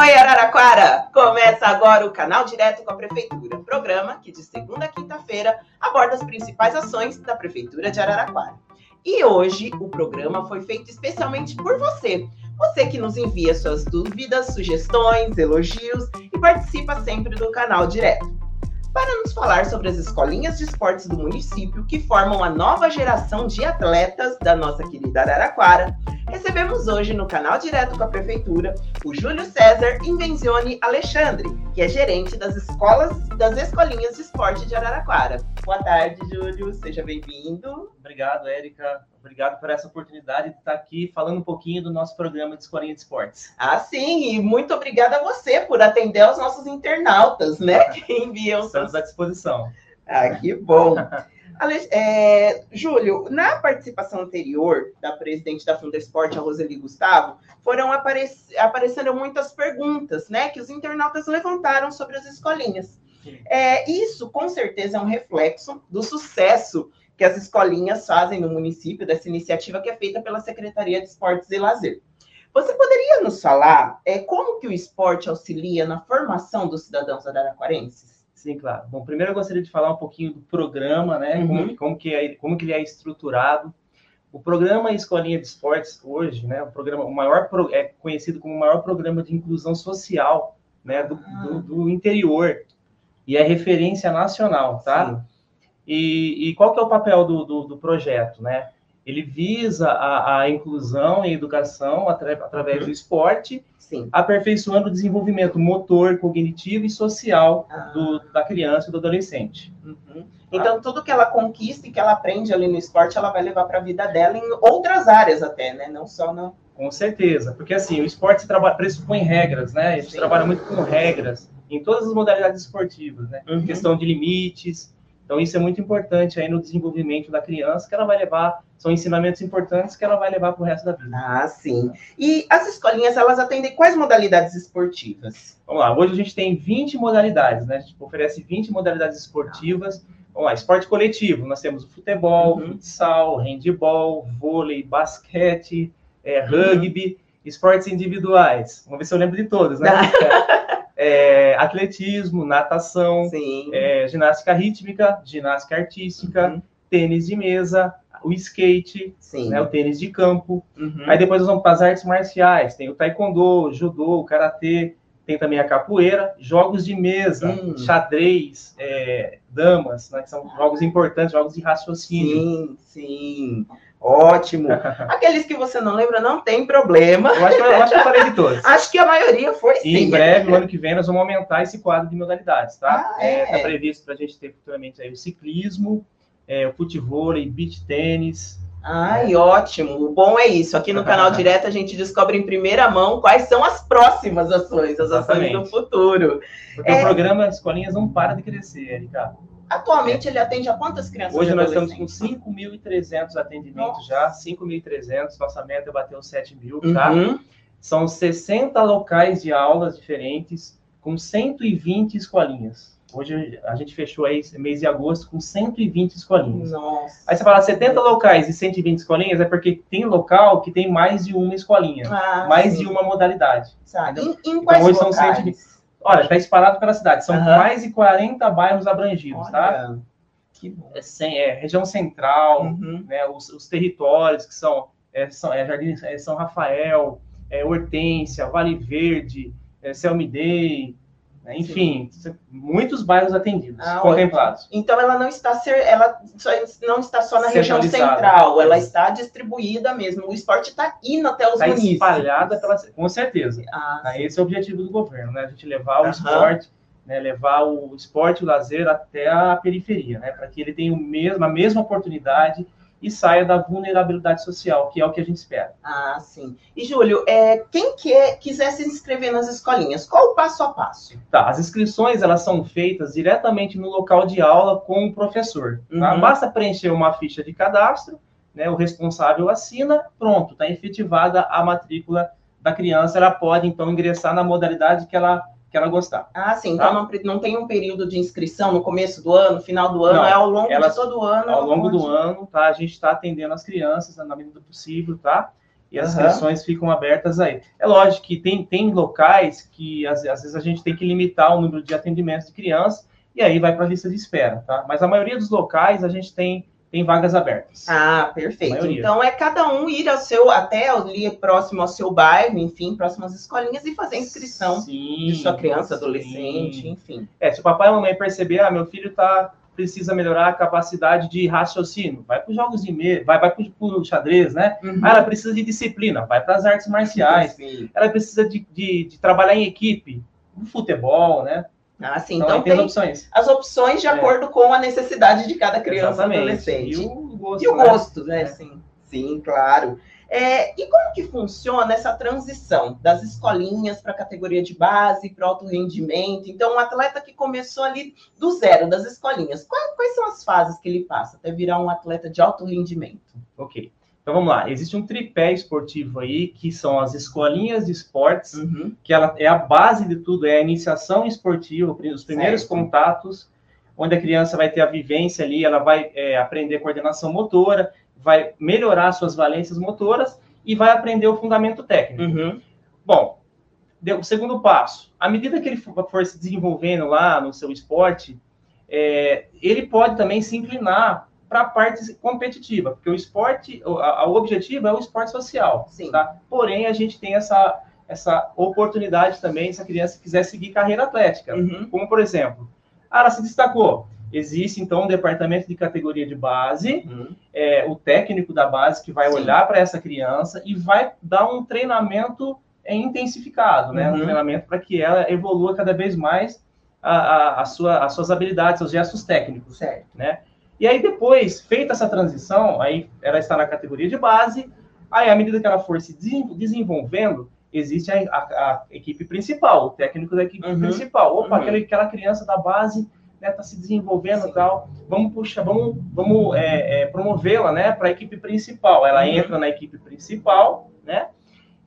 Oi, Araraquara! Começa agora o Canal Direto com a Prefeitura, programa que de segunda a quinta-feira aborda as principais ações da Prefeitura de Araraquara. E hoje o programa foi feito especialmente por você, você que nos envia suas dúvidas, sugestões, elogios e participa sempre do canal direto. Para nos falar sobre as escolinhas de esportes do município que formam a nova geração de atletas da nossa querida Araraquara, recebemos hoje no canal direto com a Prefeitura o Júlio César Invenzione Alexandre, que é gerente das escolas das escolinhas de esporte de Araraquara. Boa tarde, Júlio, seja bem-vindo. Obrigado, Érica. Obrigado por essa oportunidade de estar aqui falando um pouquinho do nosso programa de escolinha de esportes. Ah, sim, e muito obrigada a você por atender aos nossos internautas, né, que enviam. Estamos à disposição. Ah, que bom. É, Júlio, na participação anterior da presidente da Funda Esporte, a Roseli Gustavo, foram apare aparecendo muitas perguntas, né, que os internautas levantaram sobre as escolinhas. É, isso, com certeza, é um reflexo do sucesso que as escolinhas fazem no município, dessa iniciativa que é feita pela Secretaria de Esportes e Lazer. Você poderia nos falar é, como que o esporte auxilia na formação dos cidadãos araraquarenses? Sim, claro. Bom, primeiro eu gostaria de falar um pouquinho do programa, né? Uhum. Como, como, que é, como que ele é estruturado. O programa Escolinha de Esportes hoje, né? O programa, o maior é conhecido como o maior programa de inclusão social, né? Do, ah. do, do interior e é referência nacional, tá? E, e, qual que é o papel do, do, do projeto, né? ele visa a, a inclusão e educação atra, através uhum. do esporte, Sim. aperfeiçoando o desenvolvimento motor, cognitivo e social ah. do, da criança e do adolescente. Uhum. Então, ah. tudo que ela conquista e que ela aprende ali no esporte, ela vai levar para a vida dela em outras áreas até, né? Não só no... Com certeza, porque assim, o esporte trabalha, pressupõe regras, né? A gente Sim. trabalha muito com regras em todas as modalidades esportivas, né? Uhum. Questão de limites, então, isso é muito importante aí no desenvolvimento da criança, que ela vai levar, são ensinamentos importantes que ela vai levar para o resto da vida. Ah, sim. E as escolinhas, elas atendem quais modalidades esportivas? Vamos lá, hoje a gente tem 20 modalidades, né? A gente oferece 20 modalidades esportivas. Vamos lá, esporte coletivo, nós temos o futebol, uhum. futsal, handebol, vôlei, basquete, é, rugby, uhum. esportes individuais. Vamos ver se eu lembro de todos, né? é, atletismo, natação, é, ginástica rítmica, ginástica artística, uhum. tênis de mesa, o skate, né, o tênis de campo. Uhum. Aí depois nós vamos para as artes marciais, tem o taekwondo, o judô, o karatê, tem também a capoeira, jogos de mesa, hum. xadrez, é, damas, né, que são jogos importantes, jogos de raciocínio. Sim, sim. Ótimo. Aqueles que você não lembra, não tem problema. Eu acho, que, eu acho que eu falei de todos. acho que a maioria foi sim. E em breve, no ano que vem, nós vamos aumentar esse quadro de modalidades, tá? Está ah, é. é, tá previsto para a gente ter futuramente aí o ciclismo, é, o futebol, beach tênis. Ai, ótimo. O bom é isso. Aqui no canal Direto a gente descobre em primeira mão quais são as próximas ações, as Exatamente. ações do futuro. Porque é... o programa Escolinhas não para de crescer, Erika. Atualmente ele atende a quantas crianças? Hoje nós estamos com 5.300 atendimentos Nossa. já, 5.300, nossa meta é bater os 7 mil, tá? Uhum. São 60 locais de aulas diferentes, com 120 escolinhas. Hoje a gente fechou aí mês de agosto com 120 escolinhas. Nossa. Aí você fala 70 locais e 120 escolinhas, é porque tem local que tem mais de uma escolinha, ah, mais sim. de uma modalidade. Sabe? Em, em então, quais hoje locais? são 120. Olha, está espalhado pela cidade. São uhum. mais de 40 bairros abrangidos, tá? Olha, tá? Que bom. É, sem, é, região central, uhum. né, os, os, territórios que são, é, são é, Jardim é, São Rafael, é, Hortência, Vale Verde, é, Selmidei? Enfim, Sim. muitos bairros atendidos, ah, contemplados. Ótimo. Então ela não está ser, ela não está só na região central, ela está distribuída mesmo. O esporte está indo até os está municípios. espalhada pela, com certeza. Ah, ah Esse é o objetivo do governo, né? A gente levar o esporte, né? levar o esporte e o lazer até a periferia, né? Para que ele tenha o mesmo, a mesma oportunidade e saia da vulnerabilidade social, que é o que a gente espera. Ah, sim. E, Júlio, é, quem quer, quiser se inscrever nas escolinhas, qual o passo a passo? Tá, as inscrições, elas são feitas diretamente no local de aula com o professor. Tá? Uhum. Basta preencher uma ficha de cadastro, né, o responsável assina, pronto, está efetivada a matrícula da criança, ela pode, então, ingressar na modalidade que ela que ela gostar. Ah, sim. Então tá? Então não, não tem um período de inscrição no começo do ano, final do ano, não, é ao longo ela, de todo ano. Ao longo do ano, tá? A gente está atendendo as crianças na medida do possível, tá? e as inscrições ficam abertas aí. É lógico que tem, tem locais que às, às vezes a gente tem que limitar o número de atendimentos de crianças e aí vai para a lista de espera, tá? Mas a maioria dos locais a gente tem tem vagas abertas. Ah, perfeito. Então é cada um ir ao seu, até ali próximo ao seu bairro, enfim, próximas escolinhas e fazer inscrição sim, de sua criança, sim. adolescente, enfim. É, se o papai e a mamãe perceber, ah, meu filho tá precisa melhorar a capacidade de raciocínio, vai para os jogos de meia, vai, vai para o xadrez, né? Uhum. Ah, ela precisa de disciplina, vai para as artes marciais. Sim. Ela precisa de, de, de trabalhar em equipe, no futebol, né? Ah, sim. Então, então tem, as opções. As opções de é. acordo com a necessidade de cada criança e adolescente. E o gosto, e o né? gosto né? É. Sim. sim, claro. É, e como que funciona essa transição das escolinhas para a categoria de base, para alto rendimento? Então, um atleta que começou ali do zero, das escolinhas, quais, quais são as fases que ele passa até virar um atleta de alto rendimento? Ok. Então vamos lá, existe um tripé esportivo aí, que são as escolinhas de esportes, uhum. que ela é a base de tudo, é a iniciação esportiva, os primeiros certo. contatos, onde a criança vai ter a vivência ali, ela vai é, aprender coordenação motora, vai melhorar suas valências motoras e vai aprender o fundamento técnico. Uhum. Bom, o segundo passo, à medida que ele for se desenvolvendo lá no seu esporte, é, ele pode também se inclinar para a parte competitiva, porque o esporte, o, a, o objetivo é o esporte social, Sim. tá? Porém, a gente tem essa, essa oportunidade também, se a criança quiser seguir carreira atlética, uhum. como, por exemplo, ah, ela se destacou, existe, então, um departamento de categoria de base, uhum. é, o técnico da base que vai Sim. olhar para essa criança e vai dar um treinamento é, intensificado, né? Uhum. Um treinamento para que ela evolua cada vez mais a, a, a sua, as suas habilidades, os gestos técnicos, certo. né? E aí depois, feita essa transição, aí ela está na categoria de base, aí à medida que ela for se desenvolvendo, existe a, a, a equipe principal, o técnico da equipe uhum. principal. Opa, uhum. aquela, aquela criança da base está né, tá se desenvolvendo e tal, vamos puxar, vamos, vamos é, é, promovê-la né, para a equipe principal. Ela uhum. entra na equipe principal, né?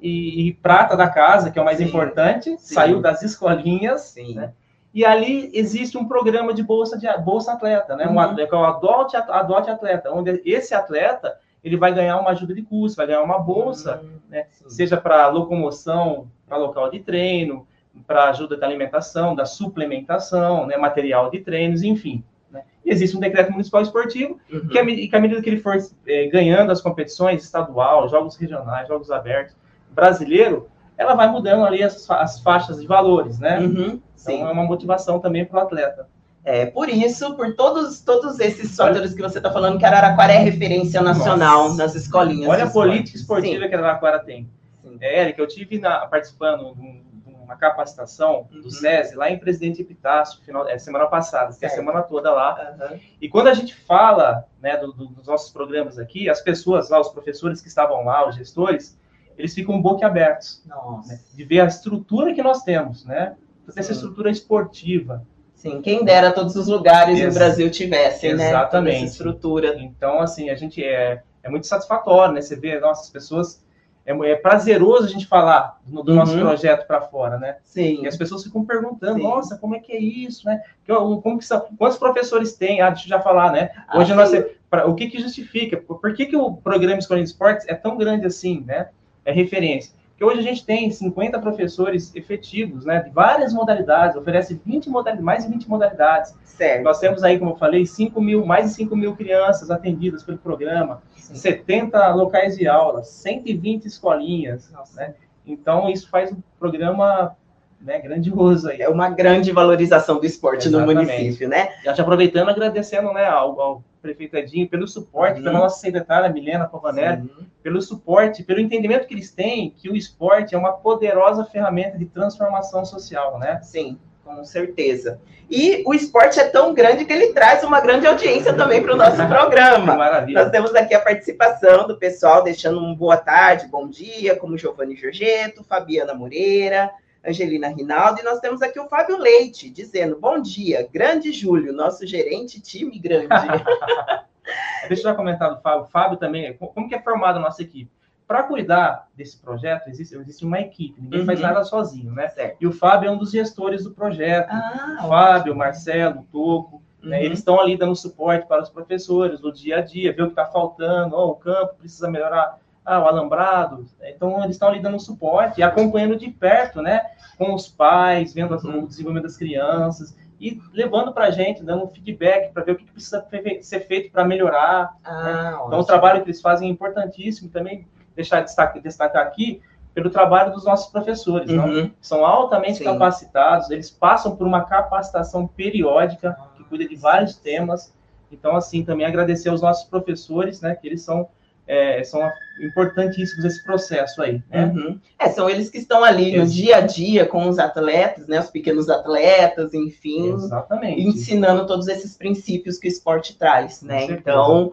E, e, prata da casa, que é o mais Sim. importante, Sim. saiu das escolinhas, Sim. né? E ali existe um programa de bolsa de bolsa atleta, né? Uhum. Um atleta, é o adote, adote atleta, onde esse atleta ele vai ganhar uma ajuda de custo, vai ganhar uma bolsa, uhum. né? Seja para locomoção, para local de treino, para ajuda da alimentação, da suplementação, né? Material de treinos, enfim. Né? Existe um decreto municipal esportivo uhum. que, que, à medida que ele for é, ganhando as competições estadual, jogos regionais, jogos abertos, brasileiro, ela vai mudando ali as, as faixas de valores, né? Uhum. Então Sim. é uma motivação também para o atleta. É, por isso, por todos, todos esses fatores que você está falando, que Araraquara é referência nacional Nossa. nas escolinhas. Olha a política esportiva Sim. que Araraquara tem. É, Érica, eu tive na, participando de uma capacitação uhum. do SESI lá em Presidente Epitácio, final, é, semana passada, que é a semana toda lá. Uhum. E quando a gente fala né, do, do, dos nossos programas aqui, as pessoas lá, os professores que estavam lá, os gestores, eles ficam boquiabertos né, de ver a estrutura que nós temos, né? Essa estrutura esportiva. Sim, quem dera todos os lugares Ex no Brasil tivessem, né? Exatamente. Essa estrutura. Então, assim, a gente é, é muito satisfatório, né? Você vê, nossas pessoas é, é, prazeroso a gente falar do, do uhum. nosso projeto para fora, né? Sim. E as pessoas ficam perguntando, sim. nossa, como é que é isso, né? Como que são, quantos professores tem? Ah, deixa eu já falar, né? Ah, Hoje nós, pra, o que que justifica? Por que que o programa Escola de Esportes é tão grande assim, né? É referência. Porque hoje a gente tem 50 professores efetivos, né, de várias modalidades, oferece 20 modalidades, mais de 20 modalidades. Certo. Nós temos aí, como eu falei, 5 mil, mais de 5 mil crianças atendidas pelo programa, Sim. 70 locais de aula, 120 escolinhas, né? Então, isso faz um programa né, grandioso aí. É uma grande valorização do esporte Exatamente. no município, né? Já te aproveitando, agradecendo né, ao, ao prefeito Edinho, pelo suporte, uhum. pela nossa secretária Milena Pavanelli, uhum. pelo suporte, pelo entendimento que eles têm que o esporte é uma poderosa ferramenta de transformação social, né? Sim, com certeza. E o esporte é tão grande que ele traz uma grande audiência também para o nosso programa. Maravilha. Nós temos aqui a participação do pessoal, deixando um boa tarde, bom dia, como Giovanni Giorgetto, Fabiana Moreira, Angelina Rinaldo, e nós temos aqui o Fábio Leite, dizendo, bom dia, grande Júlio, nosso gerente time grande. Deixa eu já comentar do Fábio. Fábio também, como que é formada a nossa equipe? Para cuidar desse projeto, existe, existe uma equipe, ninguém uhum. faz nada sozinho, né? Certo. E o Fábio é um dos gestores do projeto. Ah, Fábio, o Marcelo, Toco, né? uhum. né? eles estão ali dando suporte para os professores no dia a dia, ver o que está faltando, oh, o campo precisa melhorar ah, o alambrado. Então, eles estão ali dando suporte e acompanhando de perto, né? Com os pais, vendo o desenvolvimento das crianças e levando para a gente, dando um feedback para ver o que precisa ser feito para melhorar. Ah, né? Então, o trabalho que eles fazem é importantíssimo. Também deixar destacar, destacar aqui pelo trabalho dos nossos professores, uhum. são altamente Sim. capacitados, eles passam por uma capacitação periódica que cuida de vários temas. Então, assim, também agradecer aos nossos professores, né, que eles são é, são importantíssimos esse processo aí. Né? Uhum. É, são eles que estão ali no dia a dia com os atletas, né, os pequenos atletas, enfim, Exatamente. ensinando todos esses princípios que o esporte traz, né? Então,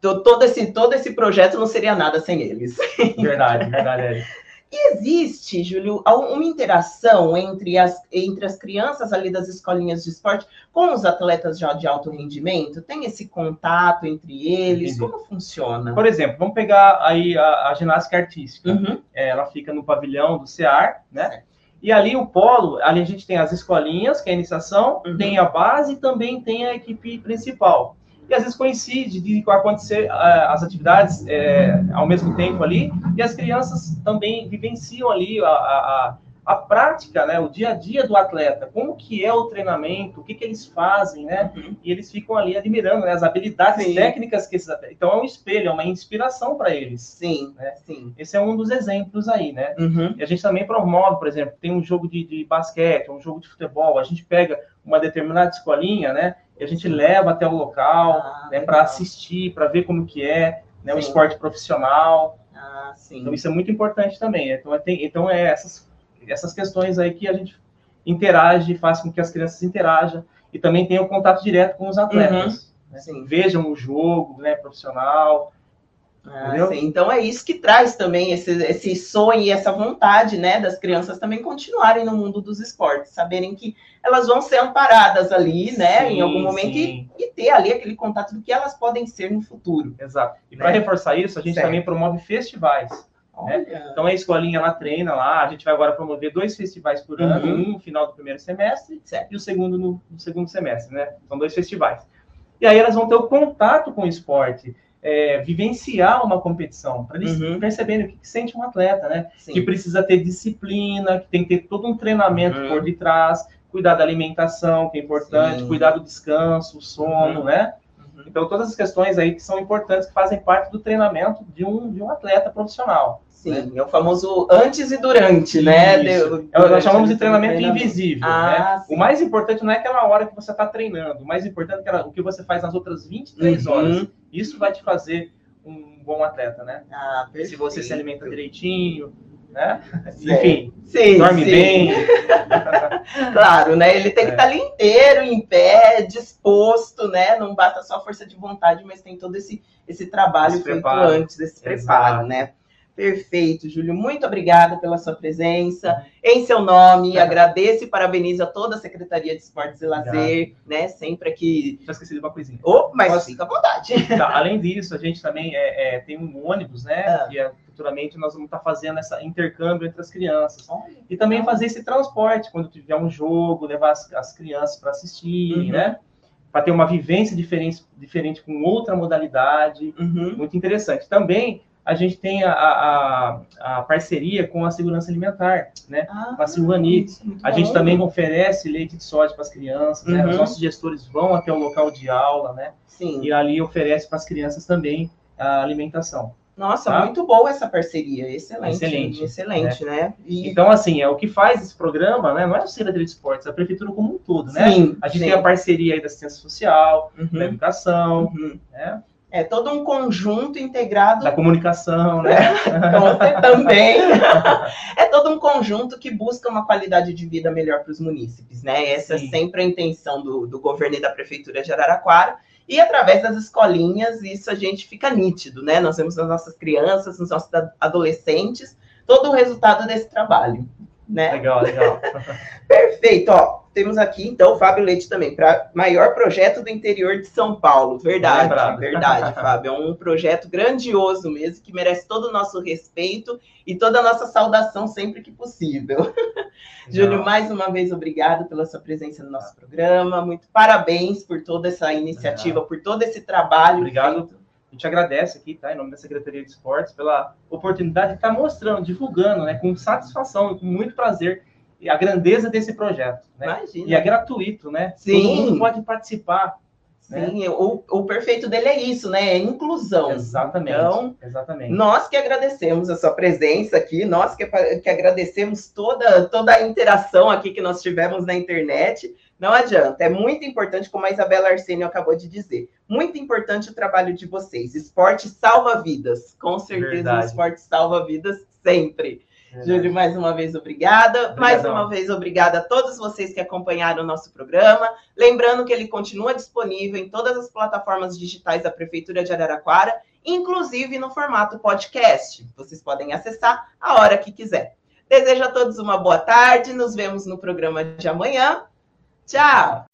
todo esse, todo esse projeto não seria nada sem eles. Verdade, verdade. E existe, Júlio, uma interação entre as, entre as crianças ali das escolinhas de esporte com os atletas já de alto rendimento? Tem esse contato entre eles? Entendi. Como funciona? Por exemplo, vamos pegar aí a, a ginástica artística. Uhum. É, ela fica no pavilhão do CEAR, né? Certo. E ali o polo, ali a gente tem as escolinhas, que é a iniciação, uhum. tem a base e também tem a equipe principal e às vezes coincide de acontecer uh, as atividades é, ao mesmo tempo ali, e as crianças também vivenciam ali a, a, a, prática, né, o dia a dia do atleta, como que é o treinamento, o que, que eles fazem, né, uhum. e eles ficam ali admirando né, as habilidades sim. técnicas que esses atletas... Então é um espelho, é uma inspiração para eles. Sim, né? sim. Esse é um dos exemplos aí, né. Uhum. E a gente também promove, por exemplo, tem um jogo de, de basquete, um jogo de futebol, a gente pega uma determinada escolinha, né, e a gente leva até o local, ah, né, para assistir, para ver como que é, né, o esporte profissional. Ah, então isso é muito importante também. Então é, tem, então é essas, essas questões aí que a gente interage, faz com que as crianças interajam e também tenham contato direto com os atletas. Uhum. Né? Vejam o jogo né, profissional, ah, então é isso que traz também esse, esse sonho e essa vontade, né, das crianças também continuarem no mundo dos esportes, saberem que elas vão ser amparadas ali, né, sim, em algum momento e, e, ter ali aquele contato do que elas podem ser no futuro. Exato. E né? para reforçar isso, a gente certo. também promove festivais. Né? Então a escolinha ela treina lá, a gente vai agora promover dois festivais por ano, uhum. um no final do primeiro semestre certo. e o segundo no, no segundo semestre, né? São dois festivais. E aí elas vão ter o contato com o esporte é, vivenciar uma competição, para eles uhum. perceberem o que, que, sente um atleta, né? Sim. Que precisa ter disciplina, que tem que ter todo um treinamento uhum. por detrás, cuidar da alimentação, que é importante, Sim. cuidar do descanso, sono, uhum. né? Então, todas as questões aí que são importantes, que fazem parte do treinamento de um, de um atleta profissional. Sim, né? é o famoso antes e durante, né? De, é, Nós chamamos de treinamento, treinamento. invisível. Ah, né? O mais importante não é aquela hora que você está treinando, o mais importante é o que você faz nas outras 23 uhum. horas. Isso vai te fazer um bom atleta, né? Ah, Se você se alimenta direitinho, né? Sim. Enfim, sim, dorme sim. bem. claro, né? Ele tem que estar é. tá ali inteiro, em pé, disposto, né? Não basta só força de vontade, mas tem todo esse, esse trabalho esse feito preparo. antes, esse preparo, Exato. né? Perfeito, Júlio. Muito obrigada pela sua presença. Em seu nome, é. agradeço e parabenizo a toda a Secretaria de Esportes e Lazer, né? Sempre aqui. Já esqueci de uma coisinha. Oh, mas Posso... fica à vontade. Tá, além disso, a gente também é, é, tem um ônibus, né? Ah. Futuramente nós vamos estar fazendo esse intercâmbio entre as crianças. e também fazer esse transporte, quando tiver um jogo, levar as, as crianças para assistirem, uhum. né? Para ter uma vivência diferente, diferente com outra modalidade. Uhum. Muito interessante. Também a gente tem a, a, a parceria com a segurança alimentar, né? Ah, com a Silvanite. A gente também oferece leite de soja para as crianças, uhum. né? Os uhum. nossos gestores vão até o local de aula, né? Sim. E ali oferece para as crianças também a alimentação. Nossa, tá? muito boa essa parceria, excelente. Excelente. Excelente, né? né? E... Então, assim, é o que faz esse programa, né? Não é o Secretaria de Esportes, é a prefeitura como um todo, né? Sim, a gente sim. tem a parceria aí da assistência social, uhum. da educação, uhum. né? É todo um conjunto integrado. Da comunicação, né? também. é todo um conjunto que busca uma qualidade de vida melhor para os munícipes, né? Essa Sim. é sempre a intenção do, do governo e da prefeitura de Araraquara. E através das escolinhas, isso a gente fica nítido, né? Nós vemos nas nossas crianças, nos nossos adolescentes, todo o resultado desse trabalho. Né? Legal, legal. Perfeito, ó temos aqui, então, o Fábio Leite também, para maior projeto do interior de São Paulo. Verdade, é verdade, Fábio. É um projeto grandioso mesmo, que merece todo o nosso respeito e toda a nossa saudação sempre que possível. Júlio, mais uma vez, obrigado pela sua presença no nosso programa. Muito parabéns por toda essa iniciativa, por todo esse trabalho. Obrigado. Feito A gente agradece aqui, tá, em nome da Secretaria de Esportes, pela oportunidade de estar mostrando, divulgando, né, com satisfação, com muito prazer, a grandeza desse projeto. Né? Imagina. E é gratuito, né? Sim. Todo mundo pode participar. Sim, né? o, o perfeito dele é isso, né? É inclusão. Exatamente. Então, exatamente. nós que agradecemos a sua presença aqui, nós que, que agradecemos toda, toda a interação aqui que nós tivemos na internet. Não adianta, é muito importante, como a Isabela Arsenio acabou de dizer, muito importante o trabalho de vocês. Esporte salva vidas, com certeza Verdade. o esporte salva vidas sempre. É Júlio, mais uma vez, obrigada. Obrigadão. Mais uma vez, obrigada a todos vocês que acompanharam o nosso programa. Lembrando que ele continua disponível em todas as plataformas digitais da Prefeitura de Araraquara, inclusive no formato podcast. Vocês podem acessar a hora que quiser. Desejo a todos uma boa tarde. Nos vemos no programa de amanhã. Tchau!